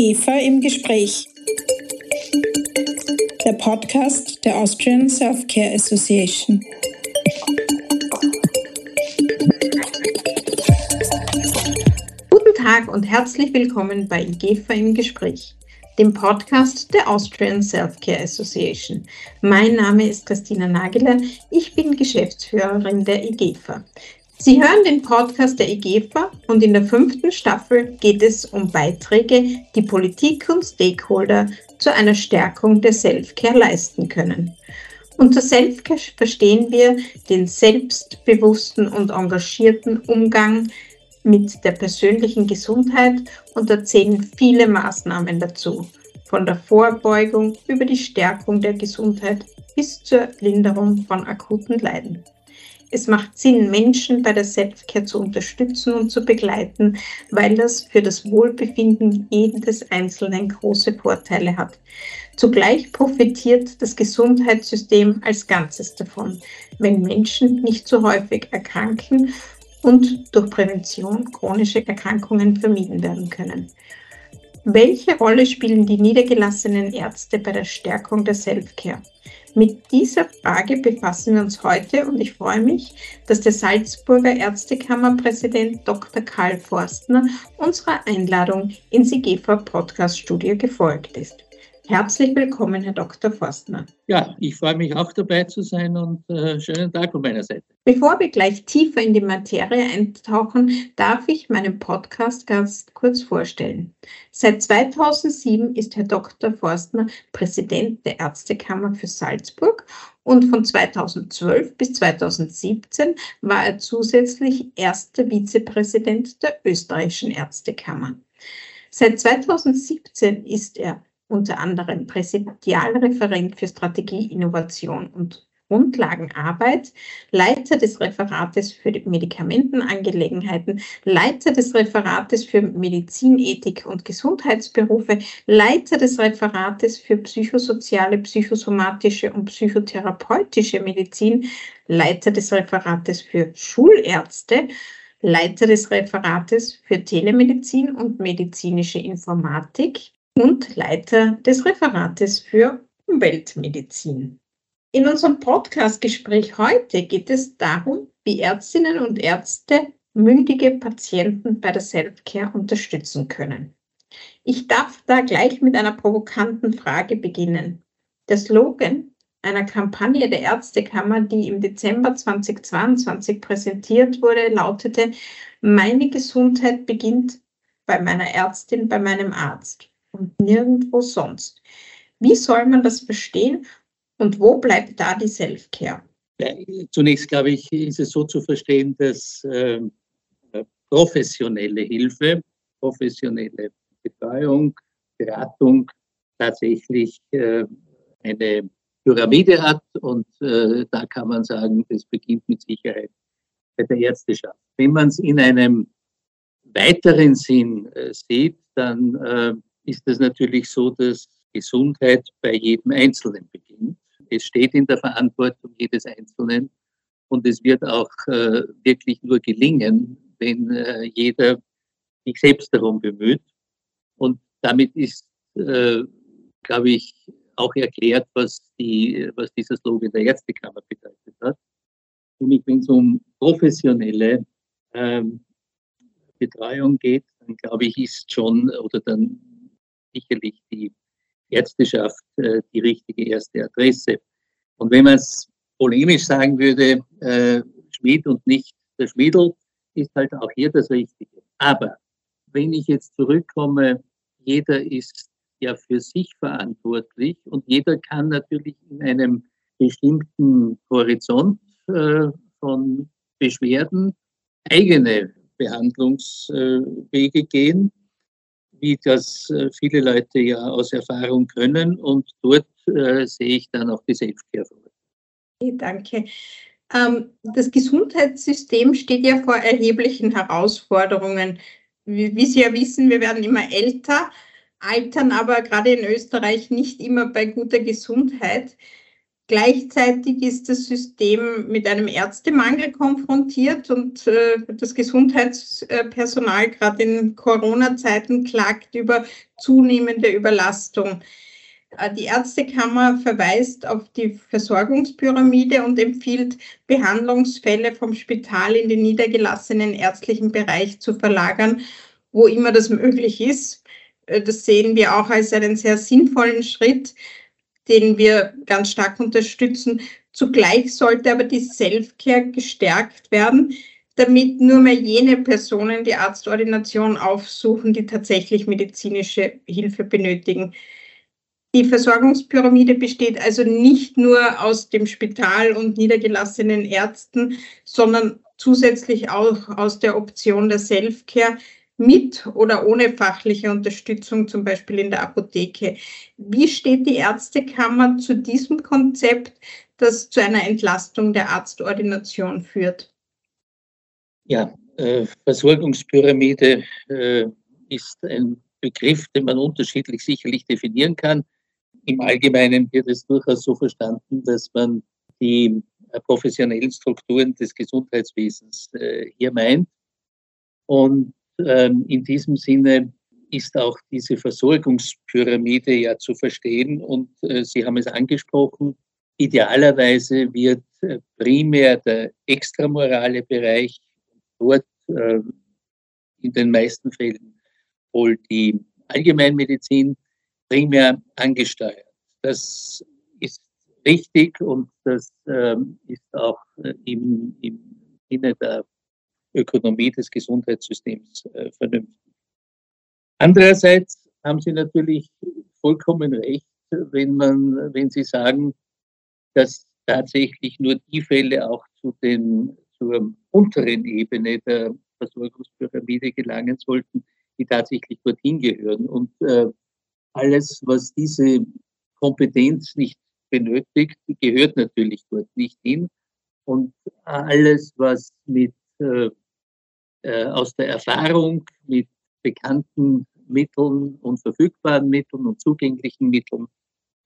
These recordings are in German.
IGEFA im Gespräch. Der Podcast der Austrian Self-Care Association. Guten Tag und herzlich willkommen bei IGEFA im Gespräch, dem Podcast der Austrian Self-Care Association. Mein Name ist Christina Nageler, ich bin Geschäftsführerin der IGEFA. Sie hören den Podcast der EGFA und in der fünften Staffel geht es um Beiträge, die Politik und Stakeholder zu einer Stärkung der Selfcare leisten können. Unter Selfcare verstehen wir den selbstbewussten und engagierten Umgang mit der persönlichen Gesundheit und erzählen viele Maßnahmen dazu, von der Vorbeugung über die Stärkung der Gesundheit bis zur Linderung von akuten Leiden. Es macht Sinn, Menschen bei der Selfcare zu unterstützen und zu begleiten, weil das für das Wohlbefinden jedes Einzelnen große Vorteile hat. Zugleich profitiert das Gesundheitssystem als Ganzes davon, wenn Menschen nicht so häufig erkranken und durch Prävention chronische Erkrankungen vermieden werden können. Welche Rolle spielen die niedergelassenen Ärzte bei der Stärkung der Selfcare? Mit dieser Frage befassen wir uns heute und ich freue mich, dass der Salzburger Ärztekammerpräsident Dr. Karl Forstner unserer Einladung ins IGEFA Podcast Studio gefolgt ist. Herzlich willkommen, Herr Dr. Forstner. Ja, ich freue mich auch dabei zu sein und äh, schönen Tag von meiner Seite. Bevor wir gleich tiefer in die Materie eintauchen, darf ich meinen Podcast ganz kurz vorstellen. Seit 2007 ist Herr Dr. Forstner Präsident der Ärztekammer für Salzburg und von 2012 bis 2017 war er zusätzlich erster Vizepräsident der österreichischen Ärztekammer. Seit 2017 ist er unter anderem Präsidialreferent für Strategie, Innovation und Grundlagenarbeit, Leiter des Referates für Medikamentenangelegenheiten, Leiter des Referates für Medizinethik und Gesundheitsberufe, Leiter des Referates für psychosoziale, psychosomatische und psychotherapeutische Medizin, Leiter des Referates für Schulärzte, Leiter des Referates für Telemedizin und medizinische Informatik, und Leiter des Referates für Umweltmedizin. In unserem Podcast-Gespräch heute geht es darum, wie Ärztinnen und Ärzte mündige Patienten bei der Selfcare unterstützen können. Ich darf da gleich mit einer provokanten Frage beginnen. Der Slogan einer Kampagne der Ärztekammer, die im Dezember 2022 präsentiert wurde, lautete, meine Gesundheit beginnt bei meiner Ärztin, bei meinem Arzt und nirgendwo sonst. Wie soll man das verstehen und wo bleibt da die Self-Care? Zunächst, glaube ich, ist es so zu verstehen, dass äh, professionelle Hilfe, professionelle Betreuung, Beratung tatsächlich äh, eine Pyramide hat und äh, da kann man sagen, das beginnt mit Sicherheit bei der Ärzteschaft. Wenn man es in einem weiteren Sinn äh, sieht, dann äh, ist es natürlich so, dass Gesundheit bei jedem Einzelnen beginnt. Es steht in der Verantwortung jedes Einzelnen und es wird auch äh, wirklich nur gelingen, wenn äh, jeder sich selbst darum bemüht. Und damit ist, äh, glaube ich, auch erklärt, was, die, was dieser Slogan der Ärztekammer bedeutet hat. Nämlich wenn es um professionelle ähm, Betreuung geht, dann glaube ich, ist schon oder dann sicherlich die Ärzteschaft äh, die richtige erste Adresse. Und wenn man es polemisch sagen würde, äh, Schmied und nicht der Schmiedel, ist halt auch hier das Richtige. Aber wenn ich jetzt zurückkomme, jeder ist ja für sich verantwortlich und jeder kann natürlich in einem bestimmten Horizont äh, von Beschwerden eigene Behandlungswege gehen wie das äh, viele Leute ja aus Erfahrung können. Und dort äh, sehe ich dann auch die vor. Okay, danke. Ähm, das Gesundheitssystem steht ja vor erheblichen Herausforderungen. Wie, wie Sie ja wissen, wir werden immer älter, altern aber gerade in Österreich nicht immer bei guter Gesundheit. Gleichzeitig ist das System mit einem Ärztemangel konfrontiert und äh, das Gesundheitspersonal gerade in Corona-Zeiten klagt über zunehmende Überlastung. Äh, die Ärztekammer verweist auf die Versorgungspyramide und empfiehlt, Behandlungsfälle vom Spital in den niedergelassenen ärztlichen Bereich zu verlagern, wo immer das möglich ist. Äh, das sehen wir auch als einen sehr sinnvollen Schritt, den wir ganz stark unterstützen. Zugleich sollte aber die Self-Care gestärkt werden, damit nur mehr jene Personen die Arztordination aufsuchen, die tatsächlich medizinische Hilfe benötigen. Die Versorgungspyramide besteht also nicht nur aus dem Spital und niedergelassenen Ärzten, sondern zusätzlich auch aus der Option der Self-Care mit oder ohne fachliche Unterstützung, zum Beispiel in der Apotheke. Wie steht die Ärztekammer zu diesem Konzept, das zu einer Entlastung der Arztordination führt? Ja, äh, Versorgungspyramide äh, ist ein Begriff, den man unterschiedlich sicherlich definieren kann. Im Allgemeinen wird es durchaus so verstanden, dass man die äh, professionellen Strukturen des Gesundheitswesens äh, hier meint. Und ähm, in diesem Sinne ist auch diese Versorgungspyramide ja zu verstehen. Und äh, Sie haben es angesprochen, idealerweise wird primär der extramorale Bereich dort in den meisten Fällen wohl die Allgemeinmedizin primär angesteuert. Das ist richtig und das ähm, ist auch äh, im, im Sinne der Ökonomie des Gesundheitssystems äh, vernünftig. Andererseits haben Sie natürlich vollkommen recht, wenn man, wenn Sie sagen, dass tatsächlich nur die Fälle auch zu den, zur unteren Ebene der Versorgungspyramide gelangen sollten, die tatsächlich dorthin gehören. Und äh, alles, was diese Kompetenz nicht benötigt, gehört natürlich dort nicht hin. Und alles, was mit, äh, äh, aus der Erfahrung, mit bekannten Mitteln und verfügbaren Mitteln und zugänglichen Mitteln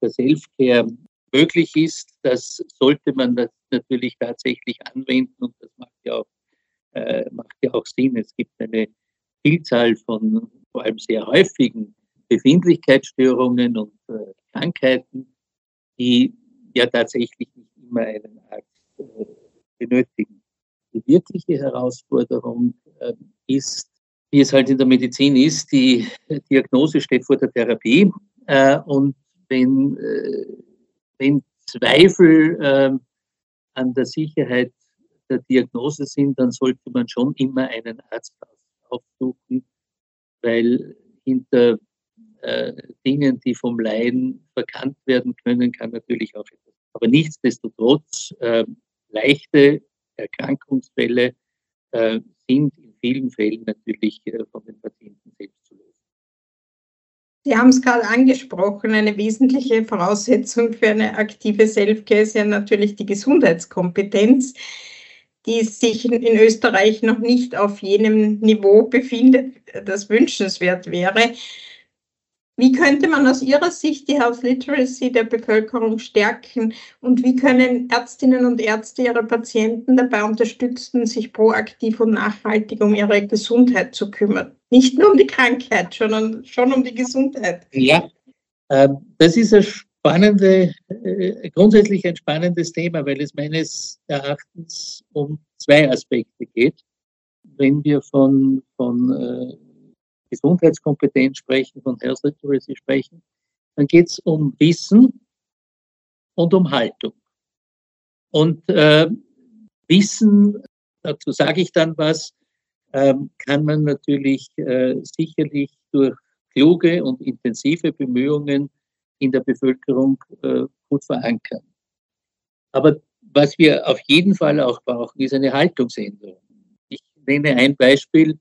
der Selfcare möglich ist, das sollte man das natürlich tatsächlich anwenden und das macht ja auch, äh, macht ja auch Sinn. Es gibt eine Vielzahl von vor allem sehr häufigen Befindlichkeitsstörungen und äh, Krankheiten, die ja tatsächlich nicht immer einen Arzt äh, benötigen. Die wirkliche Herausforderung äh, ist, wie es halt in der Medizin ist, die Diagnose steht vor der Therapie. Äh, und wenn, äh, wenn Zweifel ähm, an der Sicherheit der Diagnose sind, dann sollte man schon immer einen Arzt aufsuchen, weil hinter äh, Dingen, die vom Laien verkannt werden können, kann natürlich auch etwas. Aber nichtsdestotrotz, äh, leichte Erkrankungsfälle äh, sind in vielen Fällen natürlich äh, von den Patienten selbst zu lösen. Sie haben es gerade angesprochen, eine wesentliche Voraussetzung für eine aktive Selfcare ist ja natürlich die Gesundheitskompetenz, die sich in Österreich noch nicht auf jenem Niveau befindet, das wünschenswert wäre. Wie könnte man aus Ihrer Sicht die Health Literacy der Bevölkerung stärken und wie können Ärztinnen und Ärzte ihre Patienten dabei unterstützen, sich proaktiv und nachhaltig um ihre Gesundheit zu kümmern? Nicht nur um die Krankheit, sondern schon um die Gesundheit. Ja, äh, das ist ein spannende, äh, grundsätzlich ein spannendes Thema, weil es meines Erachtens um zwei Aspekte geht. Wenn wir von, von äh, Gesundheitskompetenz sprechen, von Health Literacy sprechen, dann geht es um Wissen und um Haltung. Und äh, Wissen, dazu sage ich dann was, äh, kann man natürlich äh, sicherlich durch kluge und intensive Bemühungen in der Bevölkerung äh, gut verankern. Aber was wir auf jeden Fall auch brauchen, ist eine Haltungsänderung. Ich nenne ein Beispiel.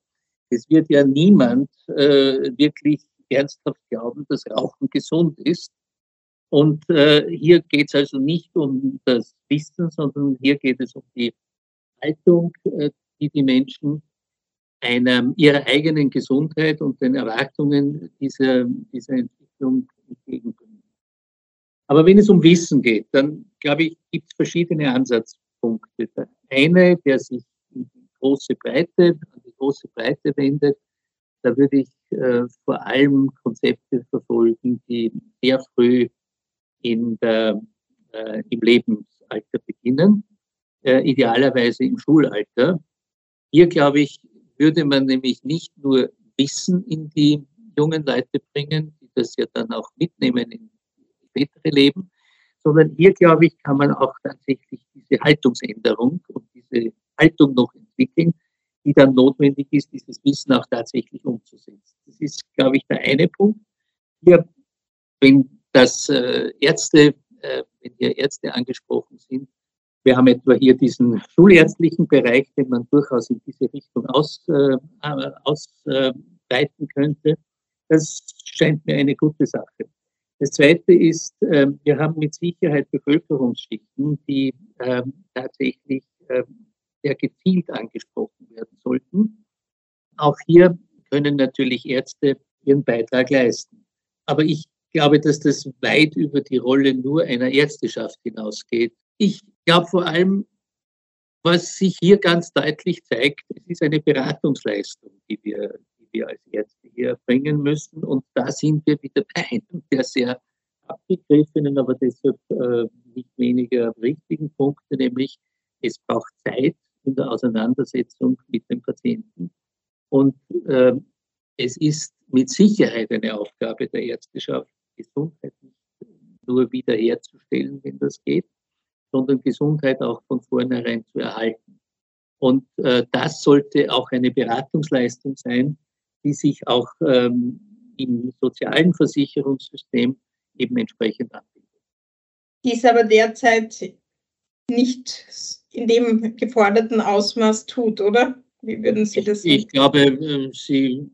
Es wird ja niemand äh, wirklich ernsthaft glauben, dass Rauchen gesund ist. Und äh, hier geht es also nicht um das Wissen, sondern hier geht es um die Haltung, äh, die die Menschen einer, ihrer eigenen Gesundheit und den Erwartungen dieser, dieser Entwicklung entgegenbringen. Aber wenn es um Wissen geht, dann glaube ich, gibt es verschiedene Ansatzpunkte. Der eine, der sich in die große Breite, große Breite wendet, da würde ich äh, vor allem Konzepte verfolgen, die sehr früh in der, äh, im Lebensalter beginnen, äh, idealerweise im Schulalter. Hier, glaube ich, würde man nämlich nicht nur Wissen in die jungen Leute bringen, die das ja dann auch mitnehmen in spätere Leben, sondern hier, glaube ich, kann man auch tatsächlich diese Haltungsänderung und diese Haltung noch entwickeln, die dann notwendig ist, dieses Wissen auch tatsächlich umzusetzen. Das ist, glaube ich, der eine Punkt. Hier, wenn das äh, Ärzte, äh, wenn hier Ärzte angesprochen sind, wir haben etwa hier diesen schulärztlichen Bereich, den man durchaus in diese Richtung äh, ausbreiten könnte. Das scheint mir eine gute Sache. Das Zweite ist, äh, wir haben mit Sicherheit Bevölkerungsschichten, die äh, tatsächlich äh, sehr gezielt angesprochen werden sollten. Auch hier können natürlich Ärzte ihren Beitrag leisten. Aber ich glaube, dass das weit über die Rolle nur einer Ärzteschaft hinausgeht. Ich glaube vor allem, was sich hier ganz deutlich zeigt, es ist eine Beratungsleistung, die wir, die wir als Ärzte hier erbringen müssen. Und da sind wir wieder bei einem der sehr abgegriffenen, aber deshalb äh, nicht weniger richtigen Punkte, nämlich es braucht Zeit in der Auseinandersetzung mit dem Patienten. Und äh, es ist mit Sicherheit eine Aufgabe der Ärzteschaft, Gesundheit nicht nur wiederherzustellen, wenn das geht, sondern Gesundheit auch von vornherein zu erhalten. Und äh, das sollte auch eine Beratungsleistung sein, die sich auch ähm, im sozialen Versicherungssystem eben entsprechend abbildet. Die ist aber derzeit nicht in dem geforderten Ausmaß tut, oder? Wie würden Sie das sehen? Ich glaube, äh, Sie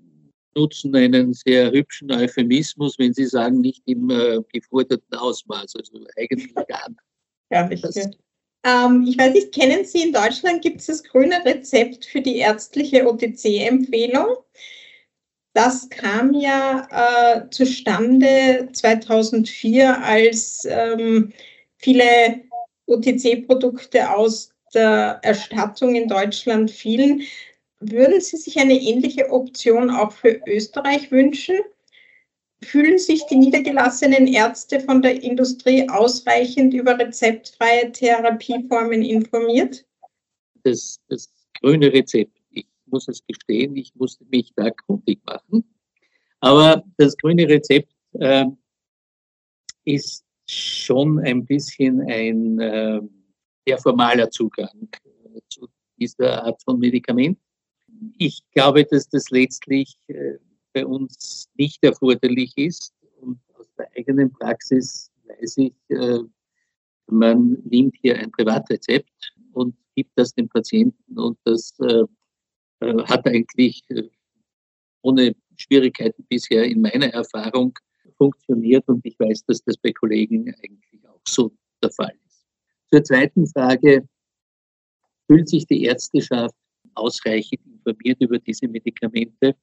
nutzen einen sehr hübschen Euphemismus, wenn Sie sagen, nicht im äh, geforderten Ausmaß, also eigentlich gar nicht. Ja, ich, ähm, ich weiß nicht, kennen Sie in Deutschland, gibt es das grüne Rezept für die ärztliche OTC-Empfehlung? Das kam ja äh, zustande 2004, als ähm, viele OTC-Produkte aus der Erstattung in Deutschland fielen. Würden Sie sich eine ähnliche Option auch für Österreich wünschen? Fühlen sich die niedergelassenen Ärzte von der Industrie ausreichend über rezeptfreie Therapieformen informiert? Das, das grüne Rezept, ich muss es gestehen, ich musste mich da kundig machen. Aber das grüne Rezept äh, ist schon ein bisschen ein äh, sehr formaler Zugang äh, zu dieser Art von Medikament. Ich glaube, dass das letztlich äh, bei uns nicht erforderlich ist. Und aus der eigenen Praxis weiß ich, äh, man nimmt hier ein Privatrezept und gibt das dem Patienten und das hat eigentlich ohne Schwierigkeiten bisher in meiner Erfahrung funktioniert und ich weiß, dass das bei Kollegen eigentlich auch so der Fall ist. Zur zweiten Frage, fühlt sich die Ärzteschaft ausreichend informiert über diese Medikamente?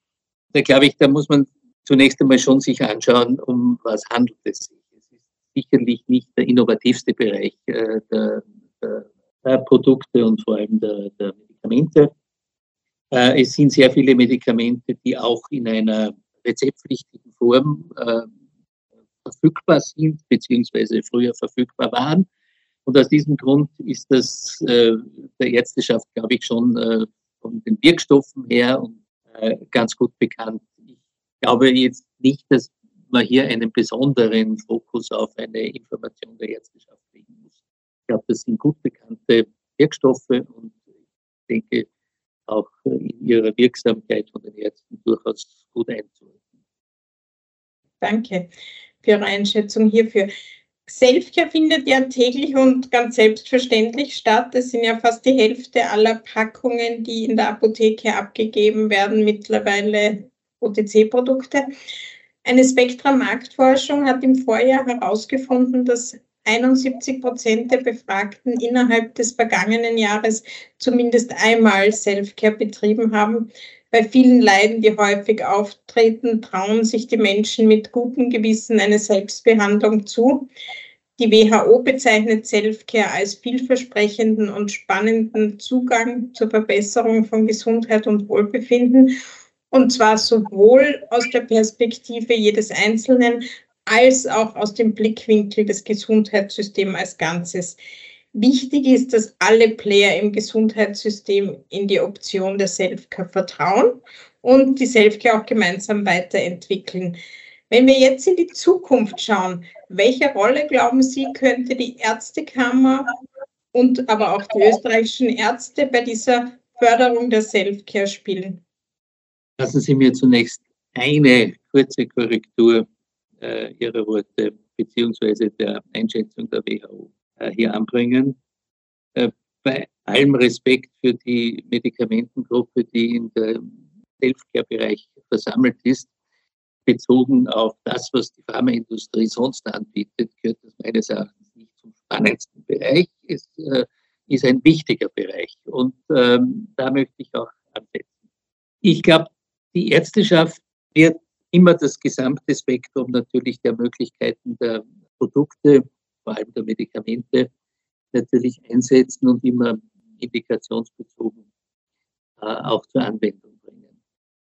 Da glaube ich, da muss man zunächst einmal schon sich anschauen, um was handelt es sich. Es ist sicherlich nicht der innovativste Bereich äh, der, der, der, Produkte und vor allem der, der Medikamente. Äh, es sind sehr viele Medikamente, die auch in einer rezeptpflichtigen Form äh, verfügbar sind, beziehungsweise früher verfügbar waren. Und aus diesem Grund ist das äh, der Ärzteschaft, glaube ich, schon äh, von den Wirkstoffen her und äh, ganz gut bekannt. Ich glaube jetzt nicht, dass man hier einen besonderen Fokus auf eine Information der Ärzteschaft legen muss. Ich glaube, das sind gut bekannte Wirkstoffe und ich denke auch in ihrer Wirksamkeit von den Ärzten durchaus gut einzuhalten. Danke für Ihre Einschätzung hierfür. Selfcare findet ja täglich und ganz selbstverständlich statt. Es sind ja fast die Hälfte aller Packungen, die in der Apotheke abgegeben werden, mittlerweile OTC-Produkte. Eine Spektra-Marktforschung hat im Vorjahr herausgefunden, dass 71 Prozent der Befragten innerhalb des vergangenen Jahres zumindest einmal Selfcare betrieben haben. Bei vielen Leiden, die häufig auftreten, trauen sich die Menschen mit gutem Gewissen eine Selbstbehandlung zu. Die WHO bezeichnet Selfcare als vielversprechenden und spannenden Zugang zur Verbesserung von Gesundheit und Wohlbefinden. Und zwar sowohl aus der Perspektive jedes Einzelnen als auch aus dem Blickwinkel des Gesundheitssystems als Ganzes. Wichtig ist, dass alle Player im Gesundheitssystem in die Option der Selfcare vertrauen und die Selfcare auch gemeinsam weiterentwickeln. Wenn wir jetzt in die Zukunft schauen, welche Rolle glauben Sie, könnte die Ärztekammer und aber auch die österreichischen Ärzte bei dieser Förderung der Selfcare spielen? Lassen Sie mir zunächst eine kurze Korrektur äh, Ihrer Worte beziehungsweise der Einschätzung der WHO hier anbringen. Äh, bei allem Respekt für die Medikamentengruppe, die in der Selfcare-Bereich versammelt ist, bezogen auf das, was die Pharmaindustrie sonst anbietet, gehört das meines Erachtens nicht zum spannendsten Bereich. Es äh, ist ein wichtiger Bereich und ähm, da möchte ich auch ansetzen. Ich glaube, die Ärzteschaft wird immer das gesamte Spektrum natürlich der Möglichkeiten der Produkte, vor allem der Medikamente, natürlich einsetzen und immer indikationsbezogen äh, auch zur Anwendung bringen.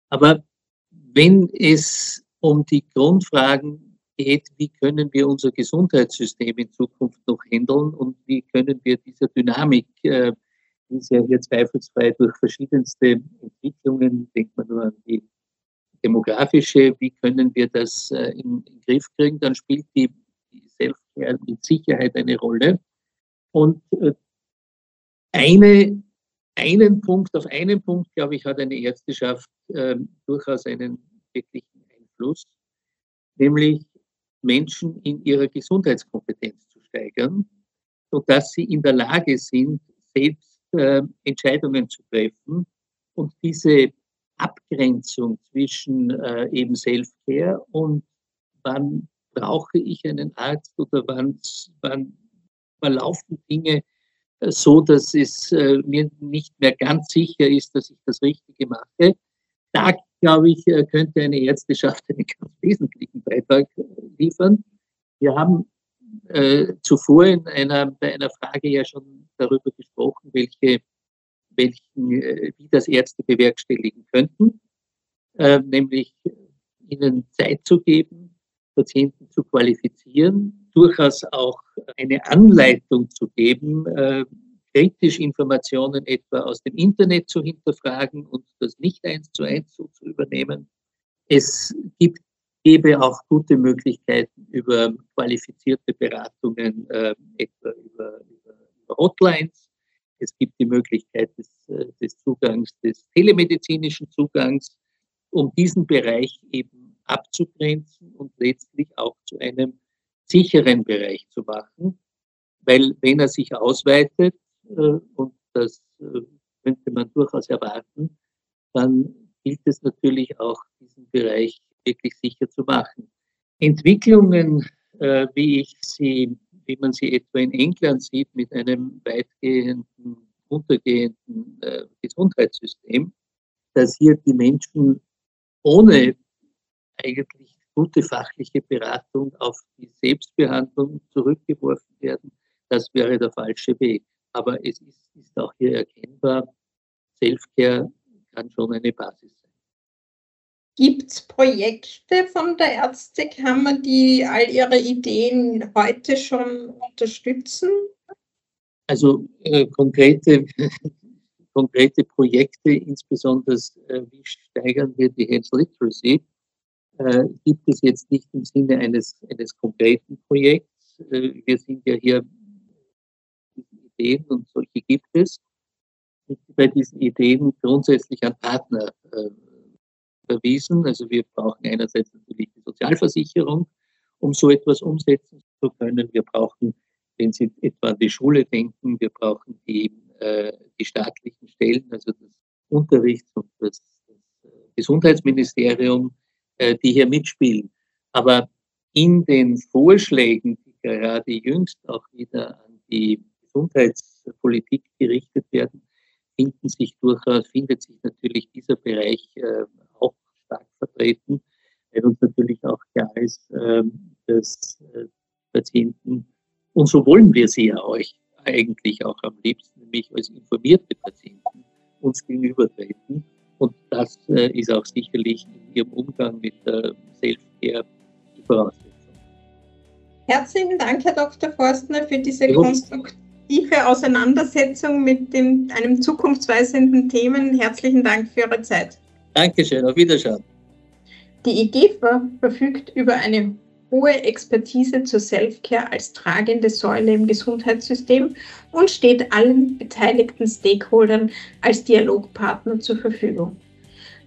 Aber wenn es um die Grundfragen geht, wie können wir unser Gesundheitssystem in Zukunft noch handeln und wie können wir dieser Dynamik, äh, die ist ja hier zweifelsfrei durch verschiedenste Entwicklungen, denkt man nur an die demografische, wie können wir das äh, in, in den Griff kriegen, dann spielt die, Selfcare mit Sicherheit eine Rolle. Und äh, eine, einen Punkt, auf einen Punkt, glaube ich, hat eine Ärzteschaft äh, durchaus einen wirklichen Einfluss, nämlich Menschen in ihrer Gesundheitskompetenz zu steigern, sodass sie in der Lage sind, selbst äh, Entscheidungen zu treffen und diese Abgrenzung zwischen äh, eben Self-Care und wann brauche ich einen Arzt oder wann, wann verlaufen Dinge äh, so, dass es äh, mir nicht mehr ganz sicher ist, dass ich das Richtige mache. Da, glaube ich, äh, könnte eine Ärzteschaft einen ganz wesentlichen Beitrag liefern. Wir haben äh, zuvor in einer, bei einer Frage ja schon darüber gesprochen, welche welchen, äh, wie das Ärzte bewerkstelligen könnten, äh, nämlich ihnen Zeit zu geben, Patienten zu qualifizieren, durchaus auch eine Anleitung zu geben, äh, kritisch Informationen etwa aus dem Internet zu hinterfragen und das nicht eins zu eins zu übernehmen. Es gibt, gäbe auch gute Möglichkeiten über qualifizierte Beratungen, äh, etwa über, über, über Hotlines, es gibt die Möglichkeit des, äh, des Zugangs, des telemedizinischen Zugangs, um diesen Bereich eben abzugrenzen und letztlich auch zu einem sicheren Bereich zu machen. Weil wenn er sich ausweitet, äh, und das äh, könnte man durchaus erwarten, dann gilt es natürlich auch, diesen Bereich wirklich sicher zu machen. Entwicklungen, wie ich sie wie man sie etwa in England sieht, mit einem weitgehenden, untergehenden äh, Gesundheitssystem, dass hier die Menschen ohne eigentlich gute fachliche Beratung auf die Selbstbehandlung zurückgeworfen werden, das wäre der falsche Weg. Aber es ist, ist auch hier erkennbar, Selfcare kann schon eine Basis sein. Gibt es Projekte von der Ärztekammer, die all Ihre Ideen heute schon unterstützen? Also äh, konkrete, konkrete Projekte, insbesondere äh, wie steigern wir die Health Literacy, äh, gibt es jetzt nicht im Sinne eines, eines konkreten Projekts. Äh, wir sind ja hier Ideen und solche gibt es. Bei diesen Ideen grundsätzlich an Partner äh, verwiesen. Also wir brauchen einerseits natürlich die Sozialversicherung, um so etwas umsetzen zu können. Wir brauchen, wenn Sie etwa an die Schule denken, wir brauchen die, äh, die staatlichen Stellen, also das Unterrichts- und das, das äh, Gesundheitsministerium, äh, die hier mitspielen. Aber in den Vorschlägen, die gerade jüngst auch wieder an die Gesundheitspolitik gerichtet werden, finden sich durchaus, findet sich natürlich dieser Bereich äh, auch stark vertreten, weil uns natürlich auch klar ist, ähm, dass äh, Patienten Und so wollen wir sie ja euch eigentlich auch am liebsten, nämlich als informierte Patienten uns gegenübertreten. Und das ist auch sicherlich in Ihrem Umgang mit der Self-Care die Voraussetzung. Herzlichen Dank, Herr Dr. Forstner, für diese konstruktive Auseinandersetzung mit dem, einem zukunftsweisenden Themen. Herzlichen Dank für Ihre Zeit. Dankeschön, auf Wiedersehen. Die IGFA verfügt über eine hohe Expertise zur Self-Care als tragende Säule im Gesundheitssystem und steht allen beteiligten Stakeholdern als Dialogpartner zur Verfügung.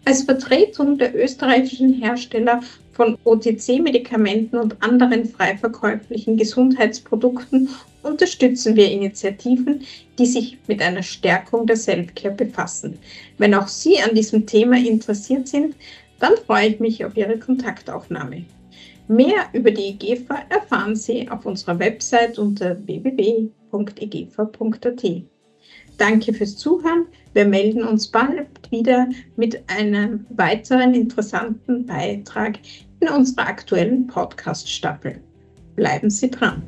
Als Vertretung der österreichischen Hersteller von OTC-Medikamenten und anderen frei verkäuflichen Gesundheitsprodukten unterstützen wir Initiativen, die sich mit einer Stärkung der Selfcare befassen. Wenn auch Sie an diesem Thema interessiert sind, dann freue ich mich auf Ihre Kontaktaufnahme. Mehr über die EGFA erfahren Sie auf unserer Website unter www.egfa.at. Danke fürs Zuhören. Wir melden uns bald wieder mit einem weiteren interessanten Beitrag in unserer aktuellen Podcast-Staffel. Bleiben Sie dran.